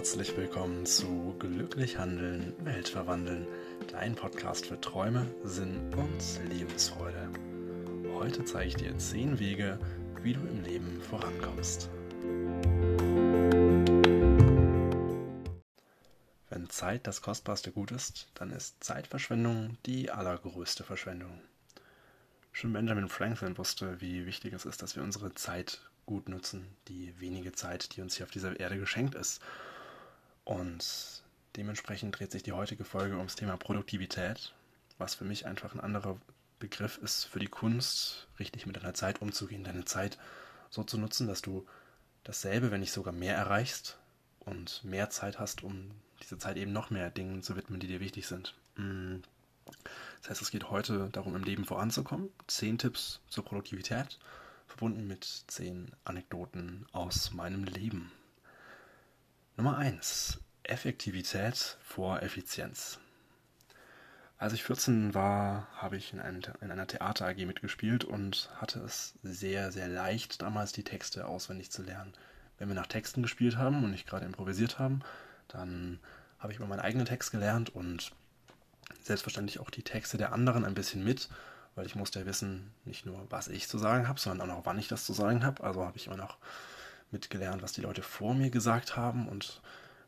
herzlich willkommen zu Glücklich Handeln, Welt verwandeln, dein Podcast für Träume, Sinn und Lebensfreude. Heute zeige ich dir 10 Wege, wie du im Leben vorankommst. Wenn Zeit das kostbarste Gut ist, dann ist Zeitverschwendung die allergrößte Verschwendung. Schon Benjamin Franklin wusste, wie wichtig es ist, dass wir unsere Zeit gut nutzen, die wenige Zeit, die uns hier auf dieser Erde geschenkt ist. Und dementsprechend dreht sich die heutige Folge ums Thema Produktivität, was für mich einfach ein anderer Begriff ist für die Kunst, richtig mit deiner Zeit umzugehen, deine Zeit so zu nutzen, dass du dasselbe, wenn nicht sogar mehr erreichst und mehr Zeit hast, um diese Zeit eben noch mehr Dingen zu widmen, die dir wichtig sind. Mm. Das heißt, es geht heute darum, im Leben voranzukommen. Zehn Tipps zur Produktivität verbunden mit zehn Anekdoten aus meinem Leben. Nummer 1. Effektivität vor Effizienz. Als ich 14 war, habe ich in, einem, in einer Theater AG mitgespielt und hatte es sehr, sehr leicht, damals die Texte auswendig zu lernen. Wenn wir nach Texten gespielt haben und nicht gerade improvisiert haben, dann habe ich immer meinen eigenen Text gelernt und selbstverständlich auch die Texte der anderen ein bisschen mit weil ich musste ja wissen, nicht nur, was ich zu sagen habe, sondern auch noch, wann ich das zu sagen habe. Also habe ich immer noch mitgelernt, was die Leute vor mir gesagt haben und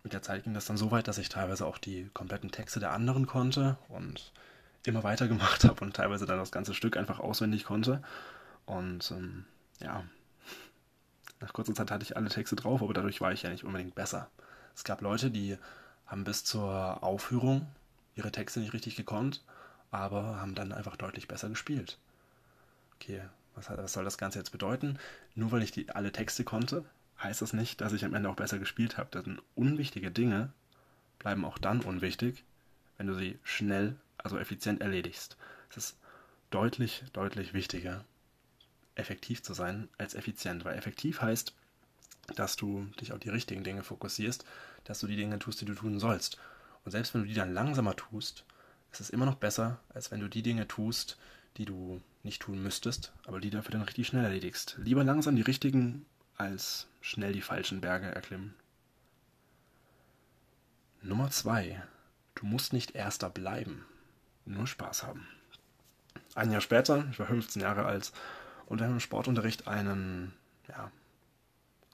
mit der Zeit ging das dann so weit, dass ich teilweise auch die kompletten Texte der anderen konnte und immer weiter gemacht habe und teilweise dann das ganze Stück einfach auswendig konnte. Und ähm, ja, nach kurzer Zeit hatte ich alle Texte drauf, aber dadurch war ich ja nicht unbedingt besser. Es gab Leute, die haben bis zur Aufführung ihre Texte nicht richtig gekonnt aber haben dann einfach deutlich besser gespielt. Okay, was, was soll das Ganze jetzt bedeuten? Nur weil ich die, alle Texte konnte, heißt das nicht, dass ich am Ende auch besser gespielt habe. Denn unwichtige Dinge bleiben auch dann unwichtig, wenn du sie schnell, also effizient erledigst. Es ist deutlich, deutlich wichtiger, effektiv zu sein als effizient, weil effektiv heißt, dass du dich auf die richtigen Dinge fokussierst, dass du die Dinge tust, die du tun sollst. Und selbst wenn du die dann langsamer tust, es ist immer noch besser, als wenn du die Dinge tust, die du nicht tun müsstest, aber die dafür dann richtig schnell erledigst. Lieber langsam die richtigen, als schnell die falschen Berge erklimmen. Nummer zwei: Du musst nicht Erster bleiben, nur Spaß haben. Ein Jahr später, ich war 15 Jahre alt, und wir haben im Sportunterricht einen, ja,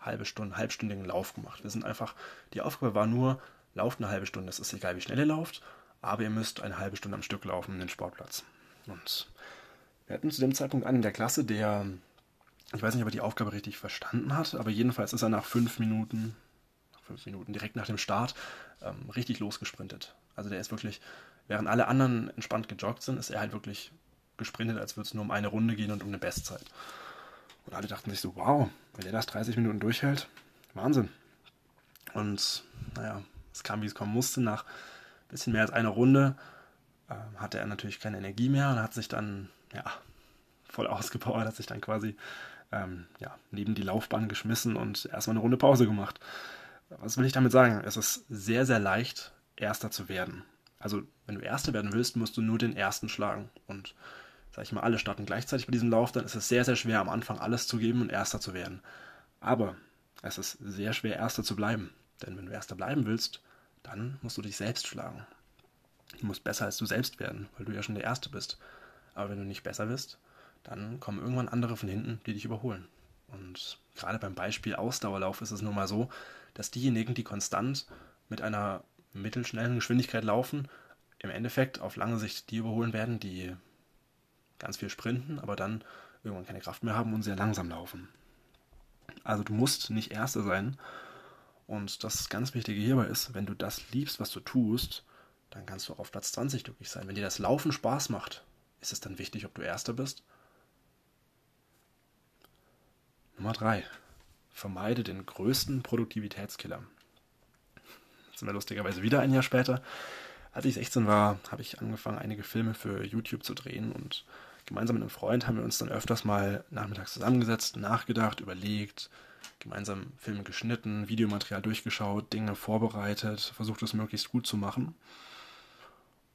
halbe Stunde, halbstündigen Lauf gemacht. Wir sind einfach, die Aufgabe war nur, lauft eine halbe Stunde. Es ist egal, wie schnell ihr lauft aber ihr müsst eine halbe Stunde am Stück laufen in den Sportplatz. Und wir hatten zu dem Zeitpunkt einen in der Klasse, der, ich weiß nicht, ob er die Aufgabe richtig verstanden hat, aber jedenfalls ist er nach fünf Minuten, nach fünf Minuten direkt nach dem Start, ähm, richtig losgesprintet. Also der ist wirklich, während alle anderen entspannt gejoggt sind, ist er halt wirklich gesprintet, als würde es nur um eine Runde gehen und um eine Bestzeit. Und alle dachten sich so, wow, wenn der das 30 Minuten durchhält, Wahnsinn. Und naja, es kam, wie es kommen musste. Nach bisschen mehr als eine Runde äh, hatte er natürlich keine Energie mehr und hat sich dann ja, voll ausgepowert, hat sich dann quasi ähm, ja, neben die Laufbahn geschmissen und erstmal eine Runde Pause gemacht. Was will ich damit sagen? Es ist sehr, sehr leicht, Erster zu werden. Also, wenn du Erster werden willst, musst du nur den Ersten schlagen. Und sag ich mal, alle starten gleichzeitig bei diesem Lauf, dann ist es sehr, sehr schwer, am Anfang alles zu geben und Erster zu werden. Aber es ist sehr schwer, Erster zu bleiben. Denn wenn du Erster bleiben willst, dann musst du dich selbst schlagen. Du musst besser als du selbst werden, weil du ja schon der Erste bist. Aber wenn du nicht besser bist, dann kommen irgendwann andere von hinten, die dich überholen. Und gerade beim Beispiel Ausdauerlauf ist es nun mal so, dass diejenigen, die konstant mit einer mittelschnellen Geschwindigkeit laufen, im Endeffekt auf lange Sicht die überholen werden, die ganz viel sprinten, aber dann irgendwann keine Kraft mehr haben und sehr langsam laufen. Also du musst nicht Erster sein, und das ganz Wichtige hierbei ist, wenn du das liebst, was du tust, dann kannst du auf Platz 20 glücklich sein. Wenn dir das Laufen Spaß macht, ist es dann wichtig, ob du Erster bist? Nummer 3. Vermeide den größten Produktivitätskiller. Jetzt sind wir lustigerweise wieder ein Jahr später. Als ich 16 war, habe ich angefangen, einige Filme für YouTube zu drehen und gemeinsam mit einem Freund haben wir uns dann öfters mal nachmittags zusammengesetzt, nachgedacht, überlegt, gemeinsam Filme geschnitten, Videomaterial durchgeschaut, Dinge vorbereitet, versucht es möglichst gut zu machen.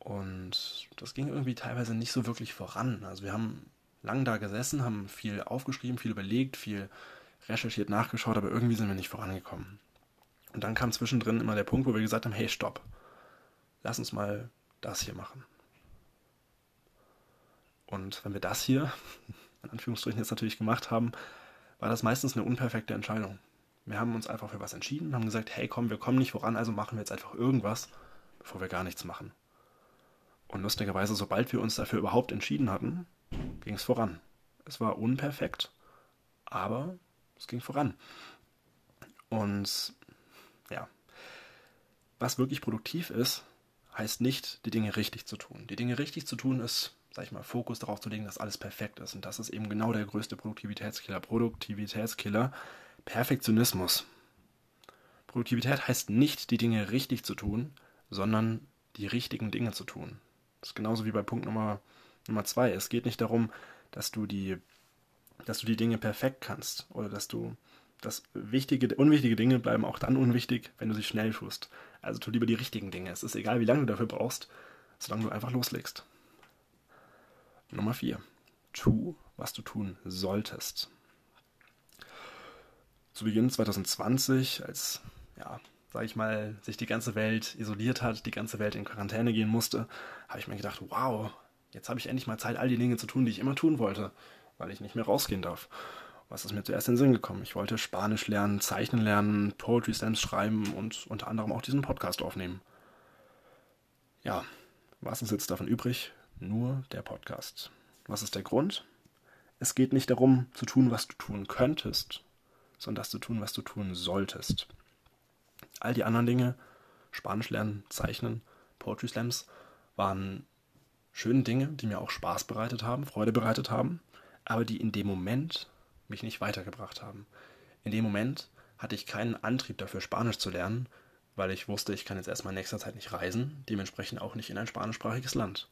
Und das ging irgendwie teilweise nicht so wirklich voran. Also wir haben lang da gesessen, haben viel aufgeschrieben, viel überlegt, viel recherchiert, nachgeschaut, aber irgendwie sind wir nicht vorangekommen. Und dann kam zwischendrin immer der Punkt, wo wir gesagt haben, hey, stopp, lass uns mal das hier machen. Und wenn wir das hier, in Anführungsstrichen jetzt natürlich gemacht haben, war das meistens eine unperfekte Entscheidung. Wir haben uns einfach für was entschieden haben gesagt, hey komm, wir kommen nicht voran, also machen wir jetzt einfach irgendwas, bevor wir gar nichts machen. Und lustigerweise, sobald wir uns dafür überhaupt entschieden hatten, ging es voran. Es war unperfekt, aber es ging voran. Und ja, was wirklich produktiv ist, heißt nicht, die Dinge richtig zu tun. Die Dinge richtig zu tun ist, sag ich mal, Fokus darauf zu legen, dass alles perfekt ist. Und das ist eben genau der größte Produktivitätskiller. Produktivitätskiller, Perfektionismus. Produktivität heißt nicht, die Dinge richtig zu tun, sondern die richtigen Dinge zu tun. Das ist genauso wie bei Punkt Nummer, Nummer zwei. Es geht nicht darum, dass du die, dass du die Dinge perfekt kannst oder dass du dass wichtige, unwichtige Dinge bleiben auch dann unwichtig, wenn du sie schnell tust. Also tu lieber die richtigen Dinge. Es ist egal, wie lange du dafür brauchst, solange du einfach loslegst. Nummer 4. Tu, was du tun solltest. Zu Beginn 2020, als, ja, sag ich mal, sich die ganze Welt isoliert hat, die ganze Welt in Quarantäne gehen musste, habe ich mir gedacht, wow, jetzt habe ich endlich mal Zeit, all die Dinge zu tun, die ich immer tun wollte, weil ich nicht mehr rausgehen darf. Was ist mir zuerst in den Sinn gekommen? Ich wollte Spanisch lernen, Zeichnen lernen, Poetry Slams schreiben und unter anderem auch diesen Podcast aufnehmen. Ja, was ist jetzt davon übrig? Nur der Podcast. Was ist der Grund? Es geht nicht darum zu tun, was du tun könntest, sondern das zu tun, was du tun solltest. All die anderen Dinge, Spanisch lernen, Zeichnen, Poetry Slams, waren schöne Dinge, die mir auch Spaß bereitet haben, Freude bereitet haben, aber die in dem Moment mich nicht weitergebracht haben. In dem Moment hatte ich keinen Antrieb dafür, Spanisch zu lernen, weil ich wusste, ich kann jetzt erstmal in nächster Zeit nicht reisen, dementsprechend auch nicht in ein spanischsprachiges Land.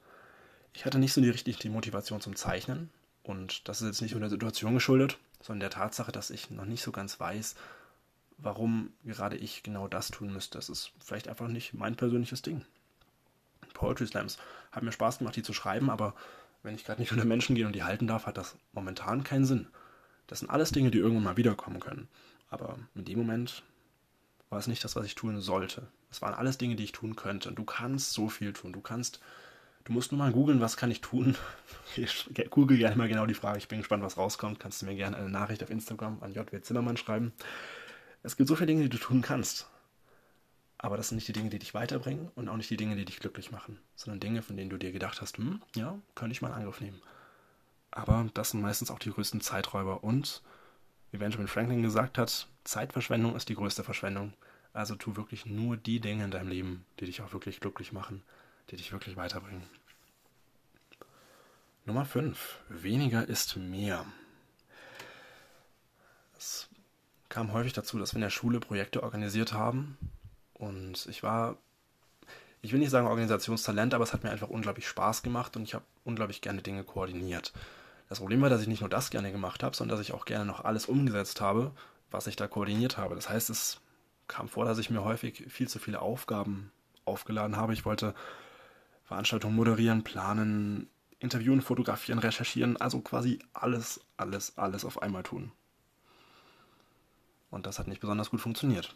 Ich hatte nicht so die richtige Motivation zum Zeichnen und das ist jetzt nicht nur der Situation geschuldet, sondern der Tatsache, dass ich noch nicht so ganz weiß, warum gerade ich genau das tun müsste. Das ist vielleicht einfach nicht mein persönliches Ding. Poetry Slams haben mir Spaß gemacht, die zu schreiben, aber wenn ich gerade nicht unter Menschen gehe und die halten darf, hat das momentan keinen Sinn. Das sind alles Dinge, die irgendwann mal wiederkommen können. Aber in dem Moment war es nicht das, was ich tun sollte. Es waren alles Dinge, die ich tun könnte. Und du kannst so viel tun. Du kannst, du musst nur mal googeln, was kann ich tun. Ich google gerne mal genau die Frage. Ich bin gespannt, was rauskommt. Kannst du mir gerne eine Nachricht auf Instagram an JW Zimmermann schreiben. Es gibt so viele Dinge, die du tun kannst. Aber das sind nicht die Dinge, die dich weiterbringen und auch nicht die Dinge, die dich glücklich machen, sondern Dinge, von denen du dir gedacht hast, hm, ja, könnte ich mal in Angriff nehmen. Aber das sind meistens auch die größten Zeiträuber. Und, wie Benjamin Franklin gesagt hat, Zeitverschwendung ist die größte Verschwendung. Also tu wirklich nur die Dinge in deinem Leben, die dich auch wirklich glücklich machen, die dich wirklich weiterbringen. Nummer 5. Weniger ist mehr. Es kam häufig dazu, dass wir in der Schule Projekte organisiert haben. Und ich war, ich will nicht sagen Organisationstalent, aber es hat mir einfach unglaublich Spaß gemacht und ich habe unglaublich gerne Dinge koordiniert. Das Problem war, dass ich nicht nur das gerne gemacht habe, sondern dass ich auch gerne noch alles umgesetzt habe, was ich da koordiniert habe. Das heißt, es kam vor, dass ich mir häufig viel zu viele Aufgaben aufgeladen habe. Ich wollte Veranstaltungen moderieren, planen, interviewen, fotografieren, recherchieren, also quasi alles, alles, alles auf einmal tun. Und das hat nicht besonders gut funktioniert.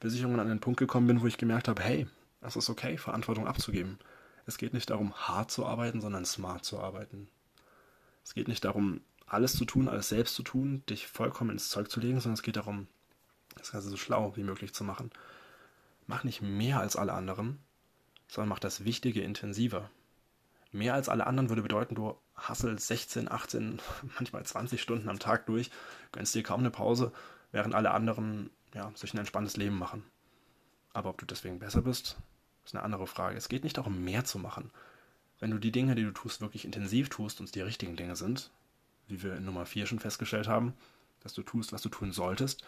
Bis ich irgendwann an den Punkt gekommen bin, wo ich gemerkt habe, hey, es ist okay, Verantwortung abzugeben. Es geht nicht darum, hart zu arbeiten, sondern smart zu arbeiten. Es geht nicht darum, alles zu tun, alles selbst zu tun, dich vollkommen ins Zeug zu legen, sondern es geht darum, das Ganze so schlau wie möglich zu machen. Mach nicht mehr als alle anderen, sondern mach das Wichtige intensiver. Mehr als alle anderen würde bedeuten, du hasselst 16, 18, manchmal 20 Stunden am Tag durch, gönnst dir kaum eine Pause, während alle anderen ja, sich ein entspanntes Leben machen. Aber ob du deswegen besser bist, ist eine andere Frage. Es geht nicht darum, mehr zu machen, wenn du die Dinge, die du tust, wirklich intensiv tust und es die richtigen Dinge sind, wie wir in Nummer 4 schon festgestellt haben, dass du tust, was du tun solltest,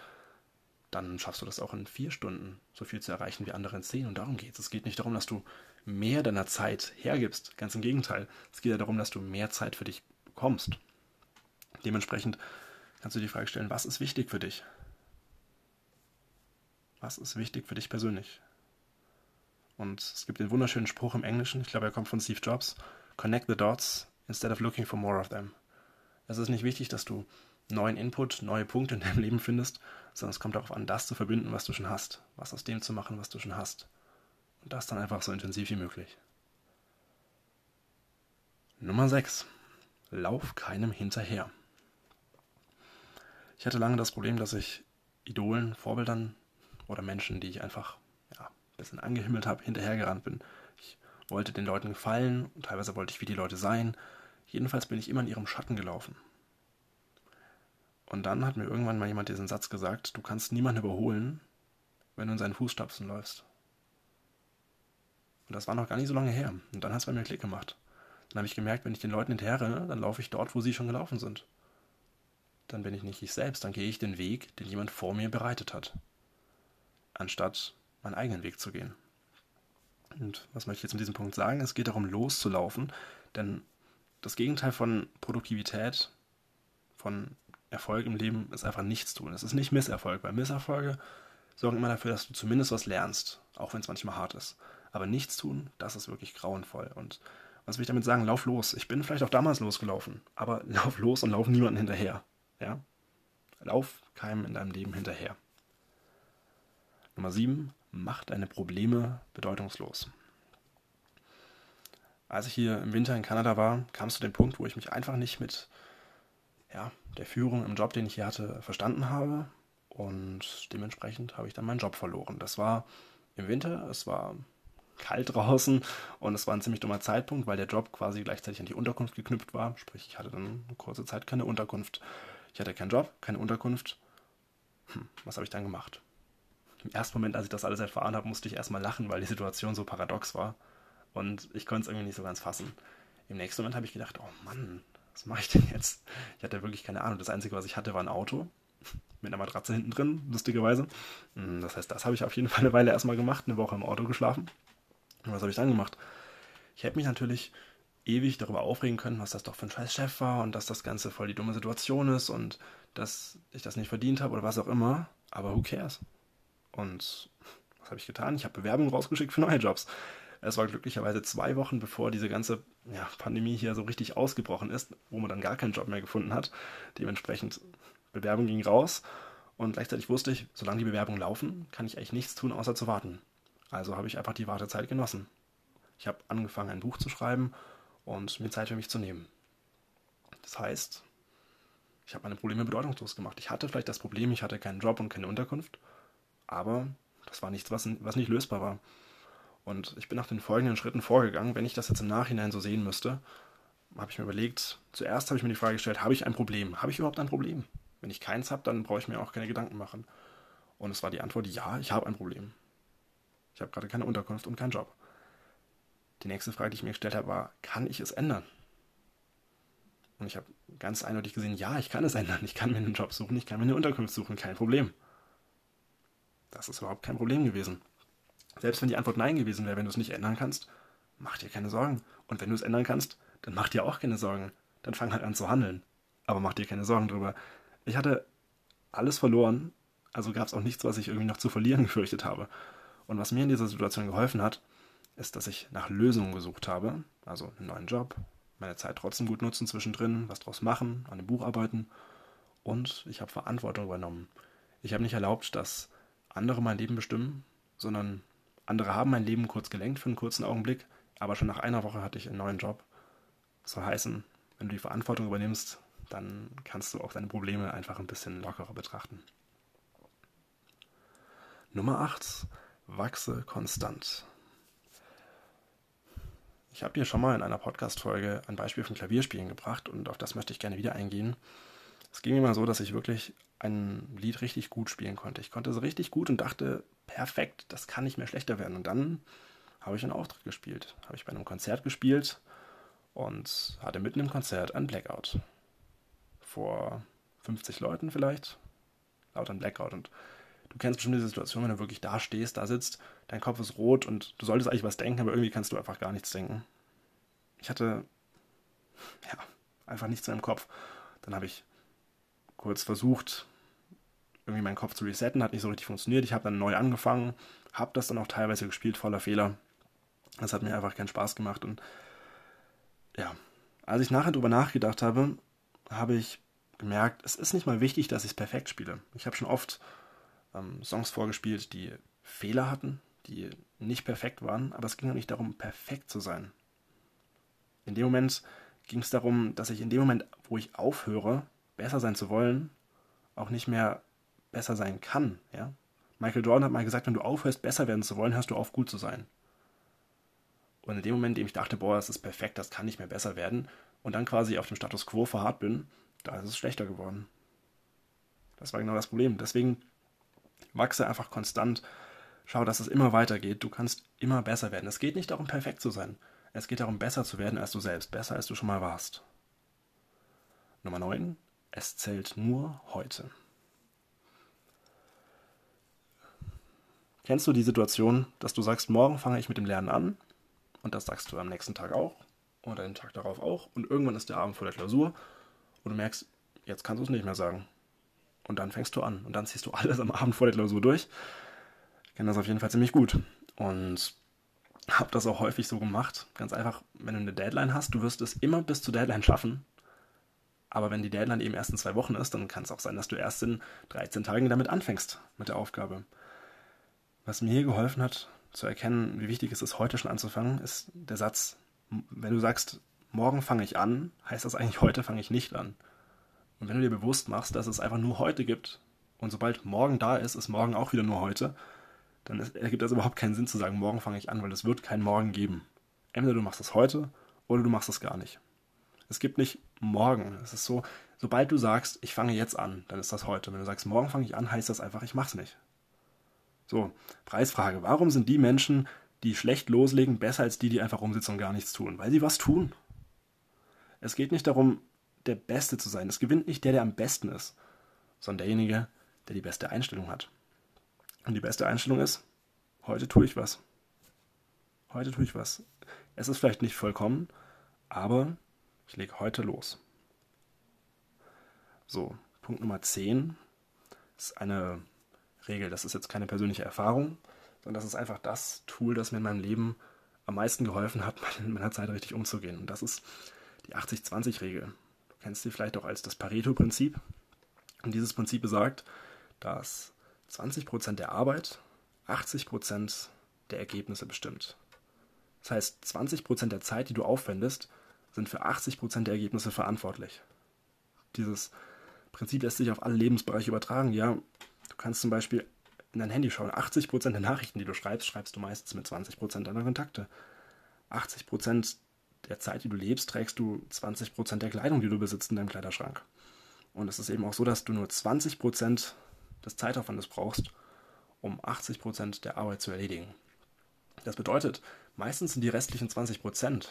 dann schaffst du das auch in vier Stunden so viel zu erreichen wie andere in zehn. Und darum geht es. Es geht nicht darum, dass du mehr deiner Zeit hergibst. Ganz im Gegenteil. Es geht ja darum, dass du mehr Zeit für dich bekommst. Dementsprechend kannst du die Frage stellen, was ist wichtig für dich? Was ist wichtig für dich persönlich? Und es gibt den wunderschönen Spruch im Englischen, ich glaube, er kommt von Steve Jobs: Connect the dots instead of looking for more of them. Es ist nicht wichtig, dass du neuen Input, neue Punkte in deinem Leben findest, sondern es kommt darauf an, das zu verbinden, was du schon hast, was aus dem zu machen, was du schon hast. Und das dann einfach so intensiv wie möglich. Nummer 6. Lauf keinem hinterher. Ich hatte lange das Problem, dass ich Idolen, Vorbildern oder Menschen, die ich einfach ja, ein bisschen angehimmelt habe, hinterhergerannt bin. Ich wollte den Leuten gefallen und teilweise wollte ich wie die Leute sein. Jedenfalls bin ich immer in ihrem Schatten gelaufen. Und dann hat mir irgendwann mal jemand diesen Satz gesagt, du kannst niemanden überholen, wenn du in seinen Fußstapfen läufst. Und das war noch gar nicht so lange her. Und dann hat es bei mir Klick gemacht. Dann habe ich gemerkt, wenn ich den Leuten hinterher renne, dann laufe ich dort, wo sie schon gelaufen sind. Dann bin ich nicht ich selbst, dann gehe ich den Weg, den jemand vor mir bereitet hat. Anstatt meinen eigenen Weg zu gehen. Und was möchte ich jetzt mit diesem Punkt sagen? Es geht darum, loszulaufen, denn das Gegenteil von Produktivität, von Erfolg im Leben ist einfach nichts tun. Es ist nicht Misserfolg, weil Misserfolge sorgen immer dafür, dass du zumindest was lernst, auch wenn es manchmal hart ist. Aber nichts tun, das ist wirklich grauenvoll. Und was will ich damit sagen? Lauf los. Ich bin vielleicht auch damals losgelaufen, aber lauf los und lauf niemanden hinterher. Ja? Lauf keinem in deinem Leben hinterher. Nummer 7. Mach deine Probleme bedeutungslos. Als ich hier im Winter in Kanada war, kam es zu dem Punkt, wo ich mich einfach nicht mit ja, der Führung im Job, den ich hier hatte, verstanden habe. Und dementsprechend habe ich dann meinen Job verloren. Das war im Winter, es war kalt draußen und es war ein ziemlich dummer Zeitpunkt, weil der Job quasi gleichzeitig an die Unterkunft geknüpft war. Sprich, ich hatte dann eine kurze Zeit keine Unterkunft. Ich hatte keinen Job, keine Unterkunft. Hm, was habe ich dann gemacht? Im ersten Moment, als ich das alles erfahren habe, musste ich erstmal lachen, weil die Situation so paradox war. Und ich konnte es irgendwie nicht so ganz fassen. Im nächsten Moment habe ich gedacht, oh Mann, was mache ich denn jetzt? Ich hatte wirklich keine Ahnung. Das Einzige, was ich hatte, war ein Auto mit einer Matratze hinten drin, lustigerweise. Hm, das heißt, das habe ich auf jeden Fall eine Weile erstmal gemacht, eine Woche im Auto geschlafen. Und was habe ich dann gemacht? Ich hätte mich natürlich ewig darüber aufregen können, was das doch für ein scheiß Chef war und dass das Ganze voll die dumme Situation ist und dass ich das nicht verdient habe oder was auch immer. Aber who cares? Und was habe ich getan? Ich habe Bewerbungen rausgeschickt für neue Jobs. Es war glücklicherweise zwei Wochen, bevor diese ganze ja, Pandemie hier so richtig ausgebrochen ist, wo man dann gar keinen Job mehr gefunden hat. Dementsprechend, Bewerbung ging raus und gleichzeitig wusste ich, solange die Bewerbungen laufen, kann ich eigentlich nichts tun, außer zu warten. Also habe ich einfach die Wartezeit genossen. Ich habe angefangen, ein Buch zu schreiben und mir Zeit für mich zu nehmen. Das heißt, ich habe meine Probleme bedeutungslos gemacht. Ich hatte vielleicht das Problem, ich hatte keinen Job und keine Unterkunft, aber das war nichts, was, was nicht lösbar war. Und ich bin nach den folgenden Schritten vorgegangen. Wenn ich das jetzt im Nachhinein so sehen müsste, habe ich mir überlegt, zuerst habe ich mir die Frage gestellt, habe ich ein Problem? Habe ich überhaupt ein Problem? Wenn ich keins habe, dann brauche ich mir auch keine Gedanken machen. Und es war die Antwort, ja, ich habe ein Problem. Ich habe gerade keine Unterkunft und keinen Job. Die nächste Frage, die ich mir gestellt habe, war, kann ich es ändern? Und ich habe ganz eindeutig gesehen, ja, ich kann es ändern. Ich kann mir einen Job suchen, ich kann mir eine Unterkunft suchen, kein Problem. Das ist überhaupt kein Problem gewesen. Selbst wenn die Antwort Nein gewesen wäre, wenn du es nicht ändern kannst, mach dir keine Sorgen. Und wenn du es ändern kannst, dann mach dir auch keine Sorgen. Dann fang halt an zu handeln. Aber mach dir keine Sorgen drüber. Ich hatte alles verloren, also gab es auch nichts, was ich irgendwie noch zu verlieren gefürchtet habe. Und was mir in dieser Situation geholfen hat, ist, dass ich nach Lösungen gesucht habe. Also einen neuen Job, meine Zeit trotzdem gut nutzen zwischendrin, was draus machen, an dem Buch arbeiten. Und ich habe Verantwortung übernommen. Ich habe nicht erlaubt, dass andere mein Leben bestimmen, sondern andere haben mein Leben kurz gelenkt für einen kurzen Augenblick, aber schon nach einer Woche hatte ich einen neuen Job. Das soll heißen, wenn du die Verantwortung übernimmst, dann kannst du auch deine Probleme einfach ein bisschen lockerer betrachten. Nummer 8. Wachse konstant. Ich habe dir schon mal in einer Podcast-Folge ein Beispiel von Klavierspielen gebracht und auf das möchte ich gerne wieder eingehen. Es ging mal so, dass ich wirklich ein Lied richtig gut spielen konnte. Ich konnte es richtig gut und dachte, perfekt, das kann nicht mehr schlechter werden. Und dann habe ich einen Auftritt gespielt. Habe ich bei einem Konzert gespielt und hatte mitten im Konzert ein Blackout. Vor 50 Leuten vielleicht. Laut ein Blackout. Und du kennst bestimmt diese Situation, wenn du wirklich da stehst, da sitzt, dein Kopf ist rot und du solltest eigentlich was denken, aber irgendwie kannst du einfach gar nichts denken. Ich hatte ja einfach nichts mehr im Kopf. Dann habe ich kurz versucht, irgendwie meinen Kopf zu resetten, hat nicht so richtig funktioniert. Ich habe dann neu angefangen, habe das dann auch teilweise gespielt, voller Fehler. Das hat mir einfach keinen Spaß gemacht. Und ja, als ich nachher darüber nachgedacht habe, habe ich gemerkt, es ist nicht mal wichtig, dass ich es perfekt spiele. Ich habe schon oft ähm, Songs vorgespielt, die Fehler hatten, die nicht perfekt waren, aber es ging auch nicht darum, perfekt zu sein. In dem Moment ging es darum, dass ich in dem Moment, wo ich aufhöre, besser sein zu wollen, auch nicht mehr besser sein kann. Ja? Michael Jordan hat mal gesagt, wenn du aufhörst, besser werden zu wollen, hörst du auf, gut zu sein. Und in dem Moment, in dem ich dachte, boah, das ist perfekt, das kann nicht mehr besser werden, und dann quasi auf dem Status quo verharrt bin, da ist es schlechter geworden. Das war genau das Problem. Deswegen wachse einfach konstant. Schau, dass es immer weitergeht. Du kannst immer besser werden. Es geht nicht darum, perfekt zu sein. Es geht darum, besser zu werden als du selbst. Besser als du schon mal warst. Nummer 9. Es zählt nur heute. Kennst du die Situation, dass du sagst, morgen fange ich mit dem Lernen an und das sagst du am nächsten Tag auch oder den Tag darauf auch und irgendwann ist der Abend vor der Klausur und du merkst, jetzt kannst du es nicht mehr sagen. Und dann fängst du an und dann ziehst du alles am Abend vor der Klausur durch. Ich kenne das auf jeden Fall ziemlich gut und habe das auch häufig so gemacht. Ganz einfach, wenn du eine Deadline hast, du wirst es immer bis zur Deadline schaffen. Aber wenn die Deadline eben erst in zwei Wochen ist, dann kann es auch sein, dass du erst in 13 Tagen damit anfängst mit der Aufgabe. Was mir hier geholfen hat, zu erkennen, wie wichtig es ist, heute schon anzufangen, ist der Satz, wenn du sagst, morgen fange ich an, heißt das eigentlich, heute fange ich nicht an. Und wenn du dir bewusst machst, dass es einfach nur heute gibt und sobald morgen da ist, ist morgen auch wieder nur heute, dann ergibt das überhaupt keinen Sinn zu sagen, morgen fange ich an, weil es wird kein Morgen geben. Entweder du machst es heute oder du machst es gar nicht. Es gibt nicht morgen. Es ist so, sobald du sagst, ich fange jetzt an, dann ist das heute. Wenn du sagst, morgen fange ich an, heißt das einfach, ich mach's nicht. So, Preisfrage. Warum sind die Menschen, die schlecht loslegen, besser als die, die einfach rumsitzen und gar nichts tun, weil sie was tun. Es geht nicht darum, der Beste zu sein. Es gewinnt nicht der, der am besten ist, sondern derjenige, der die beste Einstellung hat. Und die beste Einstellung ist, heute tue ich was. Heute tue ich was. Es ist vielleicht nicht vollkommen, aber ich lege heute los. So, Punkt Nummer 10 ist eine Regel. Das ist jetzt keine persönliche Erfahrung, sondern das ist einfach das Tool, das mir in meinem Leben am meisten geholfen hat, in meiner Zeit richtig umzugehen. Und das ist die 80-20-Regel. Du kennst sie vielleicht auch als das Pareto-Prinzip. Und dieses Prinzip besagt, dass 20% der Arbeit 80% der Ergebnisse bestimmt. Das heißt, 20% der Zeit, die du aufwendest, sind für 80% der Ergebnisse verantwortlich. Dieses Prinzip lässt sich auf alle Lebensbereiche übertragen. Ja, du kannst zum Beispiel in dein Handy schauen. 80% der Nachrichten, die du schreibst, schreibst du meistens mit 20% deiner Kontakte. 80% der Zeit, die du lebst, trägst du 20% der Kleidung, die du besitzt in deinem Kleiderschrank. Und es ist eben auch so, dass du nur 20% des Zeitaufwandes brauchst, um 80% der Arbeit zu erledigen. Das bedeutet, meistens sind die restlichen 20%,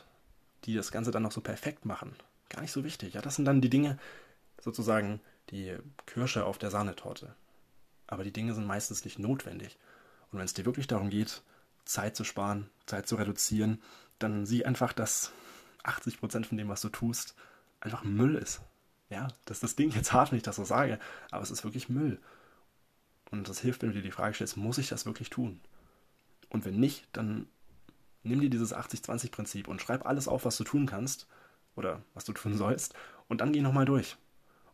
die das Ganze dann noch so perfekt machen, gar nicht so wichtig. Ja, das sind dann die Dinge, sozusagen die Kirsche auf der Sahnetorte aber die Dinge sind meistens nicht notwendig. Und wenn es dir wirklich darum geht, Zeit zu sparen, Zeit zu reduzieren, dann sieh einfach, dass 80% von dem, was du tust, einfach Müll ist. Ja, das das Ding jetzt hart, wenn ich das so sage, aber es ist wirklich Müll. Und das hilft, wenn du dir die Frage stellst, muss ich das wirklich tun? Und wenn nicht, dann nimm dir dieses 80-20-Prinzip und schreib alles auf, was du tun kannst oder was du tun sollst und dann geh nochmal durch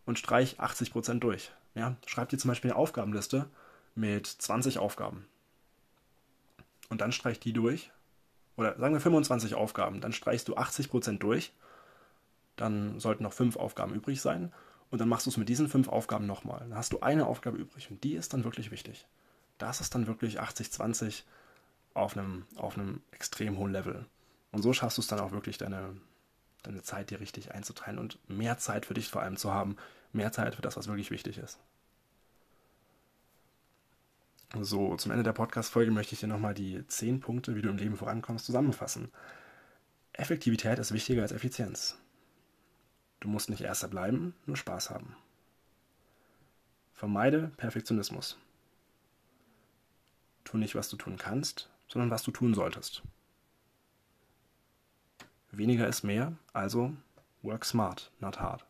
und streich 80% durch. Ja, schreib dir zum Beispiel eine Aufgabenliste mit 20 Aufgaben. Und dann streich die durch. Oder sagen wir 25 Aufgaben. Dann streichst du 80% durch. Dann sollten noch 5 Aufgaben übrig sein. Und dann machst du es mit diesen 5 Aufgaben nochmal. Dann hast du eine Aufgabe übrig. Und die ist dann wirklich wichtig. Das ist dann wirklich 80-20 auf einem, auf einem extrem hohen Level. Und so schaffst du es dann auch wirklich, deine, deine Zeit dir richtig einzuteilen und mehr Zeit für dich vor allem zu haben, mehr Zeit für das, was wirklich wichtig ist. So, zum Ende der Podcast-Folge möchte ich dir nochmal die 10 Punkte, wie du im Leben vorankommst, zusammenfassen. Effektivität ist wichtiger als Effizienz. Du musst nicht erster bleiben, nur Spaß haben. Vermeide Perfektionismus. Tu nicht, was du tun kannst, sondern was du tun solltest. Weniger ist mehr, also work smart, not hard.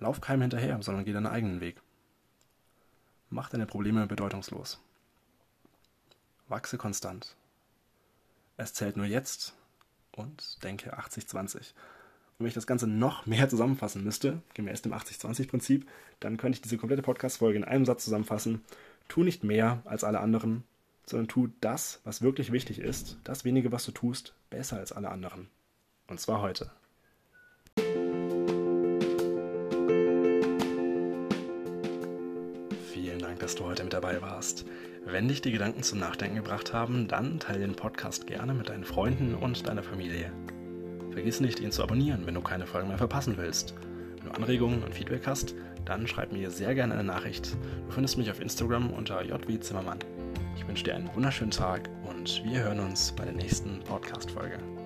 Lauf keinem hinterher, sondern geh deinen eigenen Weg. Mach deine Probleme bedeutungslos. Wachse konstant. Es zählt nur jetzt und denke 80-20. Und wenn ich das Ganze noch mehr zusammenfassen müsste, gemäß dem 80-20-Prinzip, dann könnte ich diese komplette Podcast-Folge in einem Satz zusammenfassen. Tu nicht mehr als alle anderen, sondern tu das, was wirklich wichtig ist, das wenige, was du tust, besser als alle anderen. Und zwar heute. Dass du heute mit dabei warst. Wenn dich die Gedanken zum Nachdenken gebracht haben, dann teile den Podcast gerne mit deinen Freunden und deiner Familie. Vergiss nicht, ihn zu abonnieren, wenn du keine Folgen mehr verpassen willst. Wenn du Anregungen und Feedback hast, dann schreib mir sehr gerne eine Nachricht. Du findest mich auf Instagram unter jwzimmermann. Ich wünsche dir einen wunderschönen Tag und wir hören uns bei der nächsten Podcast-Folge.